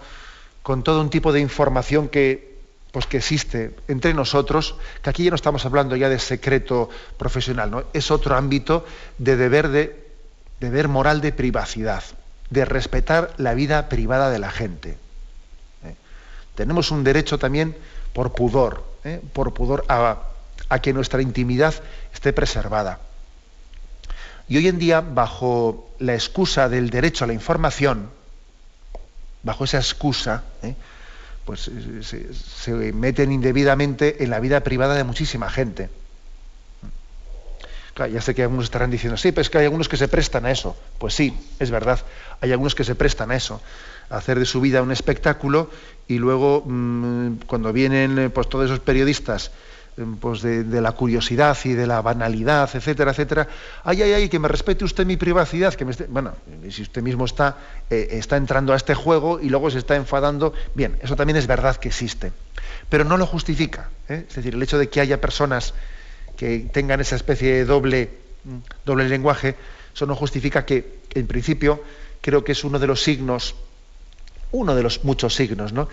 Con todo un tipo de información que, pues, que existe entre nosotros, que aquí ya no estamos hablando ya de secreto profesional, ¿no? Es otro ámbito de deber de deber moral de privacidad, de respetar la vida privada de la gente. ¿eh? Tenemos un derecho también por pudor, ¿eh? por pudor a, a que nuestra intimidad esté preservada. Y hoy en día, bajo la excusa del derecho a la información, bajo esa excusa, ¿eh? pues eh, se, meten indebidamente en la vida privada de muchísima gente. ya sé que algunos estarán diciendo, sí, pero es que hay algunos que se prestan a eso. Pues sí, es verdad, hay algunos que se prestan a eso, a hacer de su vida un espectáculo y luego mm, cuando vienen eh, pues, todos esos periodistas pues de, la curiosidad y de la banalidad, etcétera, etcétera. Ay, ay, ay, que me respete usted mi privacidad, que me esté... Bueno, si usted mismo está, eh, está entrando a este juego y luego se está enfadando, bien, eso también es verdad que existe. Pero no lo justifica. ¿eh? Es decir, el hecho de que haya personas que tengan esa especie de doble, doble lenguaje, eso no justifica que, en principio, creo que es uno de los signos, uno de los muchos signos, ¿no?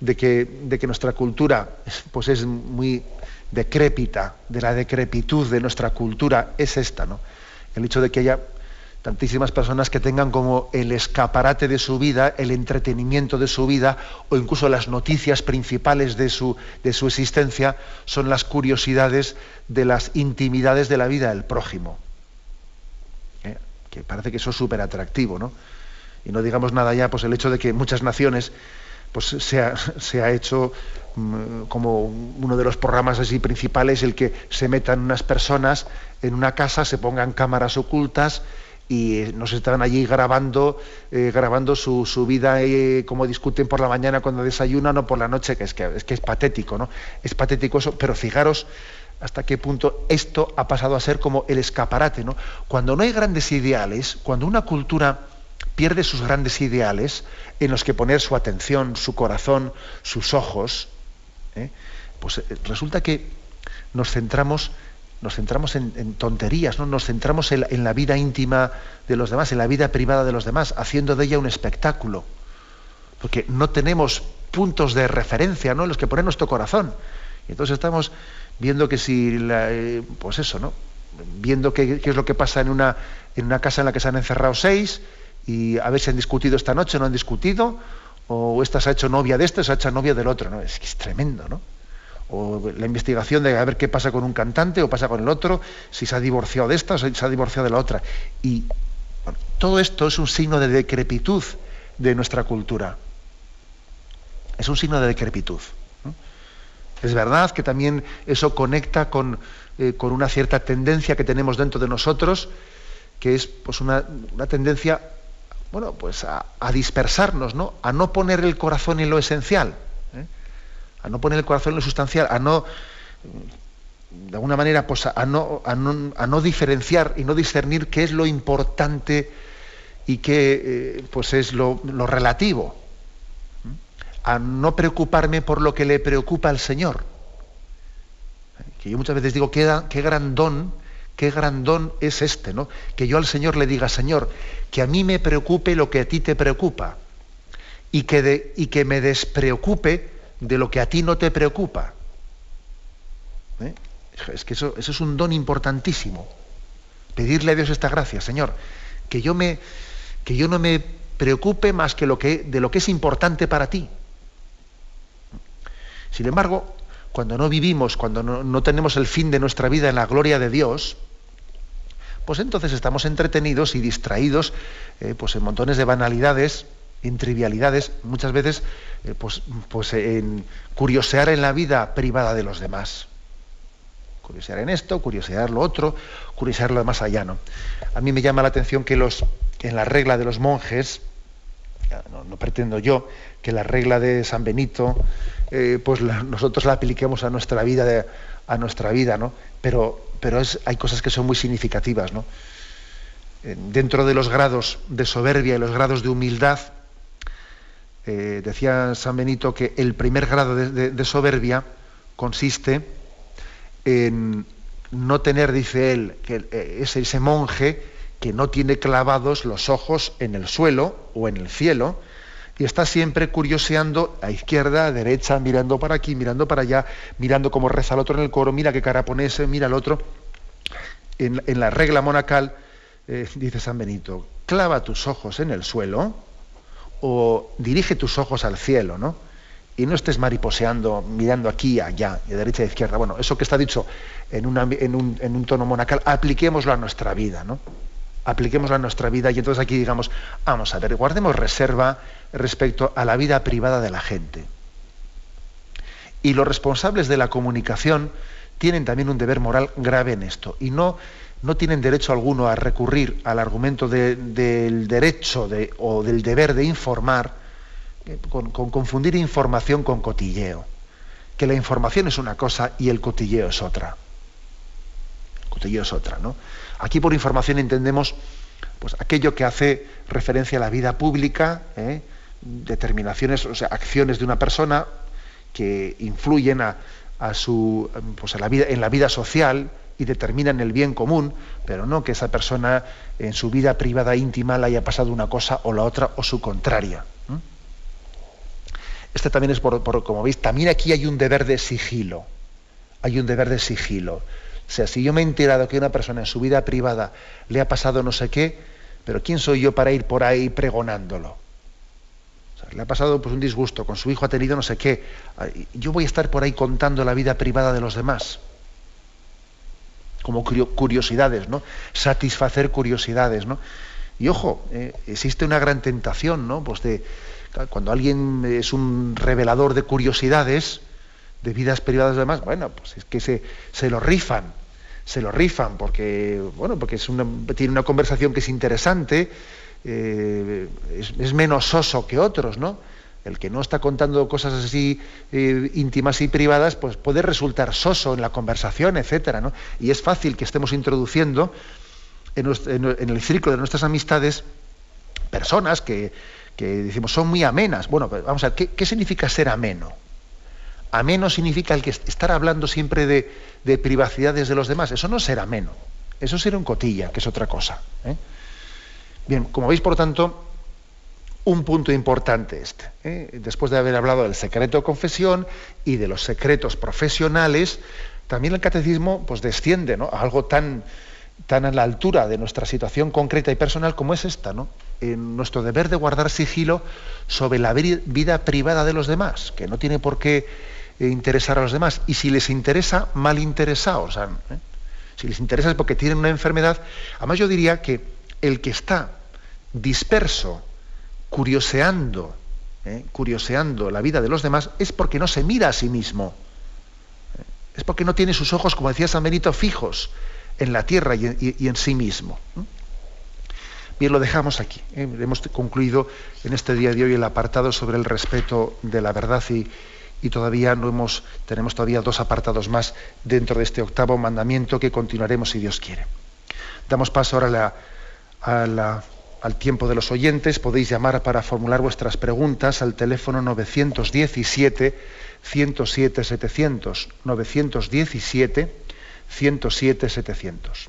De que, de que nuestra cultura pues es muy decrépita, de la decrepitud de nuestra cultura, es esta, ¿no? El hecho de que haya tantísimas personas que tengan como el escaparate de su vida, el entretenimiento de su vida, o incluso las noticias principales de su, de su existencia, son las curiosidades de las intimidades de la vida del prójimo. ¿Eh? Que parece que eso es súper atractivo, ¿no? Y no digamos nada ya, pues el hecho de que muchas naciones pues se ha, se ha hecho como uno de los programas así principales el que se metan unas personas en una casa, se pongan cámaras ocultas y nos están allí grabando, eh, grabando su, vida, eh, como discuten por la mañana cuando desayunan o por la noche, que es que es, que es patético, ¿no? Es patético eso, pero fijaros hasta qué punto esto ha pasado a ser como el escaparate, ¿no? Cuando no hay grandes ideales, cuando una cultura pierde sus grandes ideales en los que poner su atención, su corazón, sus ojos, ¿eh? pues resulta que nos centramos nos centramos en, tonterías, ¿no? nos centramos en la, vida íntima de los demás, en la vida privada de los demás, haciendo de ella un espectáculo. Porque no tenemos puntos de referencia ¿no? en los que poner nuestro corazón. Y entonces estamos viendo que si, eh, pues eso, ¿no? Viendo qué, es lo que pasa en una, en una casa en la que se han encerrado seis y a ver si han discutido esta noche o no han discutido, o esta se ha hecho novia de este, se ha hecho novia del otro, ¿no? Es que es tremendo, ¿no? o la investigación de a ver qué pasa con un cantante o pasa con el otro, si se ha divorciado de esta o si se ha divorciado de la otra. Y todo esto es un signo de decrepitud de nuestra cultura. Es un signo de decrepitud. Es verdad que también eso conecta con, eh, con, una cierta tendencia que tenemos dentro de nosotros, que es pues, una, tendencia bueno, pues a, a dispersarnos, ¿no? a no poner el corazón en lo esencial a no poner el corazón en lo sustancial, a no, de alguna manera, pues a no, a no, diferenciar y no discernir qué es lo importante y qué eh, pues es lo, relativo, a no preocuparme por lo que le preocupa al Señor. Que yo muchas veces digo, qué, qué gran don, qué gran don es este, ¿no? Que yo al Señor le diga, Señor, que a mí me preocupe lo que a ti te preocupa y que, de, y que me despreocupe de lo que a ti no te preocupa. ¿Eh? Es que eso, es un don importantísimo. Pedirle a Dios esta gracia, Señor, que yo, me, que yo no me preocupe más lo que de lo que es importante para ti. Sin embargo, cuando no vivimos, cuando no, tenemos el fin de nuestra vida en la gloria de Dios, pues entonces estamos entretenidos y distraídos eh, pues en montones de banalidades, en trivialidades, muchas veces eh, pues, pues en curiosear en la vida privada de los demás. Curiosear en esto, curiosear lo otro, curiosear lo más allá. ¿no? A mí me llama la atención que los, en la regla de los monjes, no, pretendo yo que la regla de San Benito, eh, pues nosotros la apliquemos a nuestra vida, a nuestra vida, ¿no? Pero, pero hay cosas que son muy significativas, ¿no? Eh, dentro de los grados de soberbia y los grados de humildad, eh, decía San Benito que el primer grado de, soberbia consiste en no tener, dice él, que es ese monje que no tiene clavados los ojos en el suelo o en el cielo y está siempre curioseando a izquierda, a derecha, mirando para aquí, mirando para allá, mirando cómo reza el otro en el coro, mira qué cara pone ese, mira el otro. En, la regla monacal, eh, dice San Benito, clava tus ojos en el suelo, o dirige tus ojos al cielo, ¿no? Y no estés mariposeando, mirando aquí, allá, de derecha a izquierda. Bueno, eso que está dicho en, un, tono monacal, apliquémoslo a nuestra vida, ¿no? Apliquémoslo a nuestra vida y entonces aquí digamos, vamos a ver, guardemos reserva respecto a la vida privada de la gente. Y los responsables de la comunicación tienen también un deber moral grave en esto. Y no no tienen derecho alguno a recurrir al argumento del derecho o del deber de informar eh, con, confundir información con cotilleo. Que la información es una cosa y el cotilleo es otra. El cotilleo es otra, ¿no? Aquí por información entendemos pues, aquello que hace referencia a la vida pública, ¿eh? determinaciones, o sea, acciones de una persona que influyen a, su, pues, a la vida, en la vida social, y determinan el bien común, pero no que esa persona en su vida privada íntima le haya pasado una cosa o la otra o su contraria. Este también es por, como veis, también aquí hay un deber de sigilo. Hay un deber de sigilo. O sea, si yo me he enterado que una persona en su vida privada le ha pasado no sé qué, Pero ¿quién soy yo para ir por ahí pregonándolo? le ha pasado pues, un disgusto, con su hijo ha tenido no sé qué. Yo voy a estar por ahí contando la vida privada de los demás. Como curiosidades, ¿no? Satisfacer curiosidades, ¿no? Y ojo, eh, existe una gran tentación, ¿no? Pues de cuando alguien es un revelador de curiosidades, de vidas privadas de demás, bueno, pues es que se, se lo rifan se lo rifan porque, bueno, porque tiene una conversación que es interesante, eh, es, menos soso que otros, ¿no? El que no está contando cosas así eh, íntimas y privadas, pues puede resultar soso en la conversación, etcétera, ¿no? Y es fácil que estemos introduciendo en, el círculo de nuestras amistades personas que, decimos son muy amenas. Bueno, pues vamos a ver, ¿qué, significa ser ameno? Ameno significa el que estar hablando siempre de, de privacidades de los demás. Eso no es ser ameno. Eso es ser un cotilla, que es otra cosa. ¿eh? Bien, como veis, por tanto, un punto importante este. ¿eh? Después de haber hablado del secreto de confesión y de los secretos profesionales, también el catecismo pues, desciende a algo tan, tan a la altura de nuestra situación concreta y personal como es esta, ¿no? en nuestro deber de guardar sigilo sobre la vida privada de los demás, que no tiene por qué interesar a los demás. Y si les interesa, mal interesados. ¿eh? Si les interesa es porque tienen una enfermedad. Además yo diría que el que está disperso, curioseando, ¿eh? curioseando la vida de los demás, es porque no se mira a sí mismo. ¿eh? Es porque no tiene sus ojos, como decía San Benito, fijos en la tierra y, en sí mismo. Bien, lo dejamos aquí. ¿eh? Hemos concluido en este día de hoy el apartado sobre el respeto de la verdad y, y todavía no hemos, tenemos todavía dos apartados más dentro de este octavo mandamiento que continuaremos si Dios quiere. Damos paso ahora a al tiempo de los oyentes. Podéis llamar para formular vuestras preguntas al teléfono 917 107 700 917 107 700.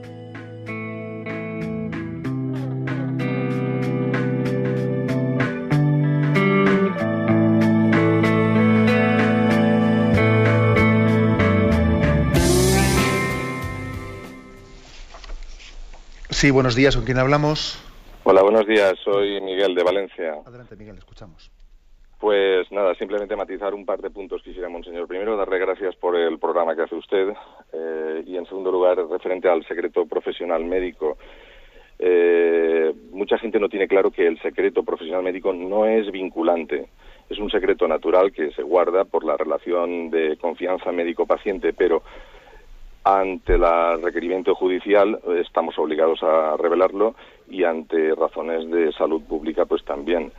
Sí, buenos días. ¿Con quién hablamos? Hola, buenos días. Soy Miguel de Valencia. Adelante, Miguel, escuchamos. Pues nada, simplemente matizar un par de puntos quisiera, Monseñor. Primero, darle gracias por el programa que hace usted. Eh, y en segundo lugar, referente al secreto profesional médico. Eh, mucha gente no tiene claro que el secreto profesional médico no es vinculante. Es un secreto natural que se guarda por la relación de confianza médico-paciente, pero ante el requerimiento judicial eh, estamos obligados a revelarlo y ante razones de salud pública pues también.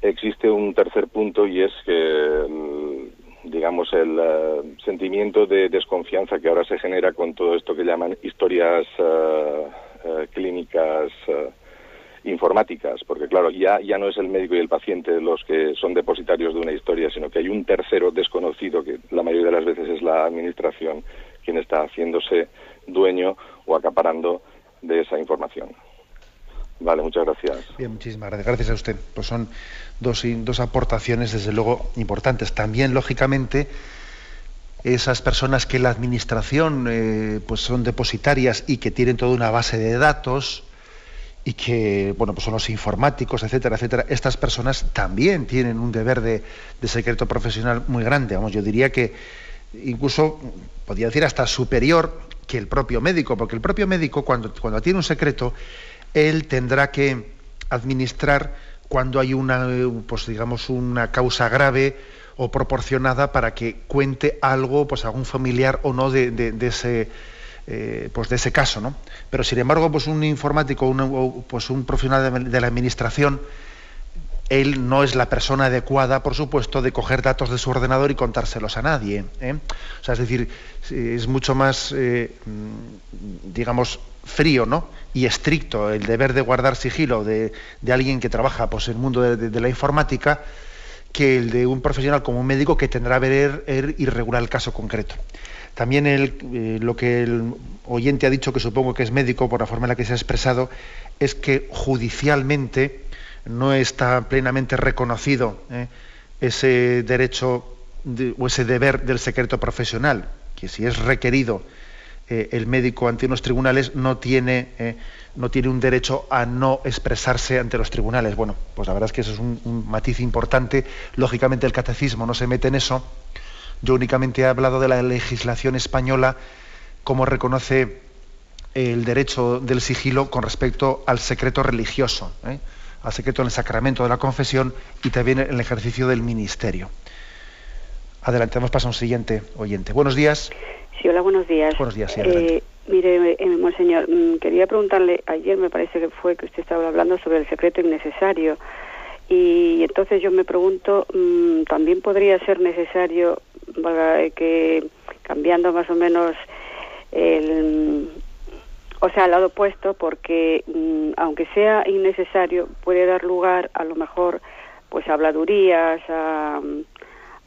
Existe un tercer punto y es que digamos el eh, sentimiento de desconfianza que ahora se genera con todo esto que llaman historias eh, clínicas informáticas, porque claro, ya, ya no es el médico y el paciente los que son depositarios de una historia, sino que hay un tercero desconocido, que la mayoría de las veces es la administración, quien está haciéndose dueño o acaparando de esa información. Vale, muchas gracias. Bien, muchísimas gracias. Gracias a usted. Pues son dos, dos aportaciones, desde luego, importantes. También, lógicamente, esas personas que la administración eh, pues son depositarias y que tienen toda una base de datos y que bueno pues son los informáticos etcétera etcétera estas personas también tienen un deber de, secreto profesional muy grande vamos yo diría que incluso podría decir hasta superior que el propio médico porque el propio médico cuando cuando tiene un secreto él tendrá que administrar cuando hay una pues digamos una causa grave o proporcionada para que cuente algo, pues algún familiar o no de, de, ese eh, pues de ese caso, ¿no? Pero sin embargo, pues un informático, un, pues un profesional de, la administración, él no es la persona adecuada, por supuesto, de coger datos de su ordenador y contárselos a nadie. ¿eh? O sea, es decir, es mucho más, eh, digamos, frío, ¿no? Y estricto el deber de guardar sigilo de, alguien que trabaja pues, en el mundo de la informática que el de un profesional como un médico que tendrá que ver y regular el caso concreto. También eh, lo que el oyente ha dicho, que supongo que es médico por la forma en la que se ha expresado, es que judicialmente no está plenamente reconocido eh, ese derecho o ese deber del secreto profesional, que si es requerido eh, el médico ante unos tribunales no tiene no tiene un derecho a no expresarse ante los tribunales. Bueno, pues la verdad es que eso es un, matiz importante. Lógicamente el catecismo no se mete en eso. Yo únicamente he hablado de la legislación española, cómo reconoce el derecho del sigilo con respecto al secreto religioso, ¿eh? Al secreto en el sacramento de la confesión y también en el ejercicio del ministerio. Adelante, vamos a un siguiente oyente. Buenos días. Sí, hola, buenos días. Buenos días, sí, eh, Mire, eh, monseñor, mm, quería preguntarle, ayer me parece que fue que usted estaba hablando sobre el secreto innecesario. Y entonces yo me pregunto, mm, ¿también podría ser necesario eh, que cambiando más o menos el, o sea, al lado opuesto, porque mm, aunque sea innecesario, puede dar lugar a lo mejor pues a habladurías, a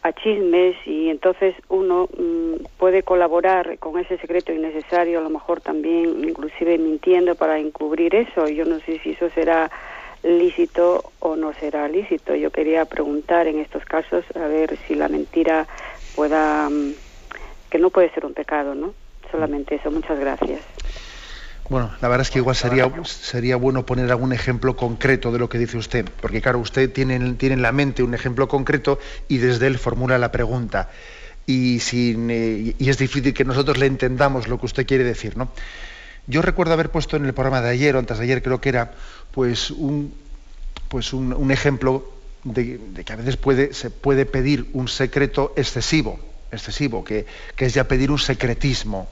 a chismes y entonces uno mm, puede colaborar con ese secreto innecesario, a lo mejor también inclusive mintiendo para encubrir eso. Yo no sé si eso será lícito o no será lícito. Yo quería preguntar en estos casos a ver si la mentira pueda, mm, que no puede ser un pecado, ¿no? Solamente eso. Muchas gracias. Bueno, la verdad es que igual sería, sería bueno poner algún ejemplo concreto de lo que dice usted, porque claro, usted tiene, tiene en la mente un ejemplo concreto y desde él formula la pregunta. Y, sin, eh, y es difícil que nosotros le entendamos lo que usted quiere decir, ¿no? Yo recuerdo haber puesto en el programa de ayer, o antes de ayer creo que era, pues un, pues un, ejemplo de, que a veces puede, se puede pedir un secreto excesivo, excesivo, que, que es ya pedir un secretismo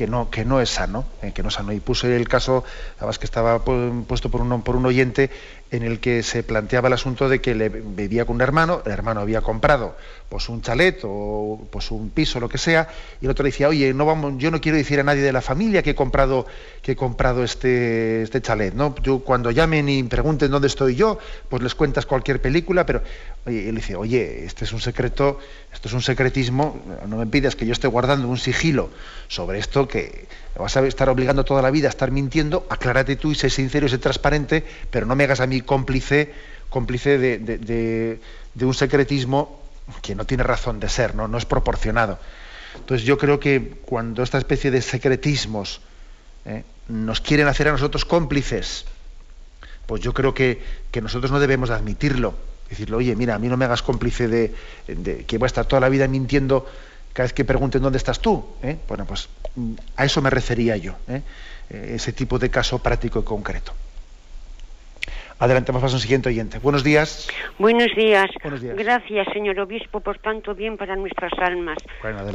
que no, que no es sano, eh, que no es sano. Y puse el caso, además que estaba puesto por un, por un oyente, en el que se planteaba el asunto de que le vivía con un hermano, el hermano había comprado pues un chalet o pues un piso, lo que sea, y el otro le decía, oye, no vamos, yo no quiero decir a nadie de la familia que he comprado, que he comprado este, este chalet, ¿no? Yo cuando llamen y pregunten dónde estoy yo, pues les cuentas cualquier película, pero él dice, oye, este es un secreto, esto es un secretismo, no me pidas que yo esté guardando un sigilo sobre esto que vas a estar obligando toda la vida a estar mintiendo, aclárate tú y sé sincero y sé transparente, pero no me hagas a mí cómplice, cómplice de, de un secretismo que no tiene razón de ser, ¿no? no es proporcionado. Entonces yo creo que cuando esta especie de secretismos ¿eh? nos quieren hacer a nosotros cómplices, pues yo creo que, nosotros no debemos admitirlo. Decirle, oye, mira, a mí no me hagas cómplice de, que voy a estar toda la vida mintiendo cada vez que pregunten dónde estás tú. ¿eh? Bueno, pues a eso me refería yo, ¿eh? ese tipo de caso práctico y concreto. Adelante, vamos a un siguiente oyente. Buenos días. Buenos días. Gracias, señor obispo, por tanto bien para nuestras almas.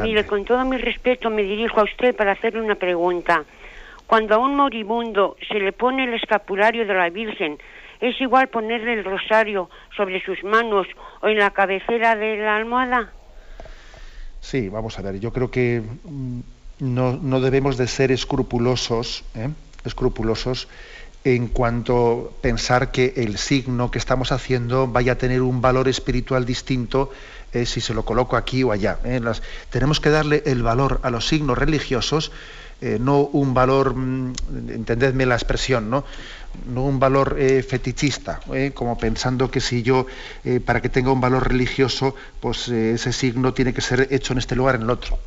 Mire, con todo mi respeto me dirijo a usted para hacerle una pregunta. Cuando a un moribundo se le pone el escapulario de la Virgen, ¿es igual ponerle el rosario sobre sus manos o en la cabecera de la almohada? Sí, vamos a ver. Yo creo que mm, no, no debemos de ser escrupulosos, ¿eh? escrupulosos en cuanto a pensar que el signo que estamos haciendo vaya a tener un valor espiritual distinto eh, si se lo coloco aquí o allá. Eh. tenemos que darle el valor a los signos religiosos eh, no un valor, mm, entendedme la expresión, no, no un valor eh, fetichista, eh, como pensando que si yo, para que tenga un valor religioso, pues ese signo tiene que ser hecho en este lugar, en el otro.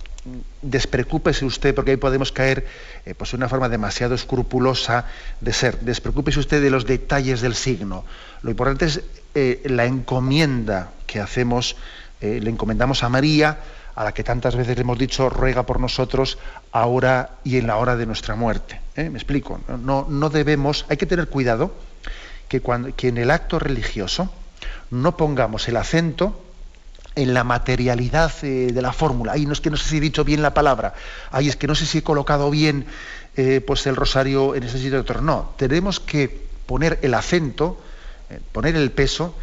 Despreocúpese usted, porque ahí podemos caer pues, una forma demasiado escrupulosa de ser. Despreocúpese usted de los detalles del signo. Lo importante es la encomienda que hacemos, le encomendamos a María, a la que tantas veces le hemos dicho, ruega por nosotros ahora y en la hora de nuestra muerte. ¿eh? Me explico. No, no debemos, hay que tener cuidado que, cuando, que en el acto religioso no pongamos el acento en la materialidad eh, de la fórmula. Ahí no es que no sé si he dicho bien la palabra. Ahí es que no sé si he colocado bien eh, pues el rosario en ese sitio otro. No, tenemos que poner el acento, poner el peso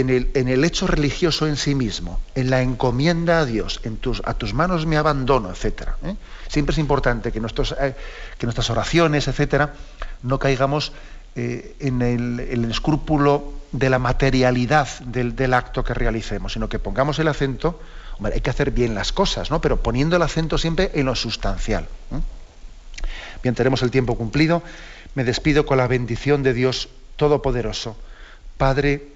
en el, hecho religioso en sí mismo, en la encomienda a Dios, en tus, a tus manos me abandono, etc. ¿eh? Siempre es importante que, nuestros, eh, que nuestras oraciones, etcétera, no caigamos eh, en, el, escrúpulo de la materialidad del, acto que realicemos, sino que pongamos el acento, hombre, hay que hacer bien las cosas, ¿no? pero poniendo el acento siempre en lo sustancial. Bien, tenemos el tiempo cumplido. Me despido con la bendición de Dios Todopoderoso, Padre,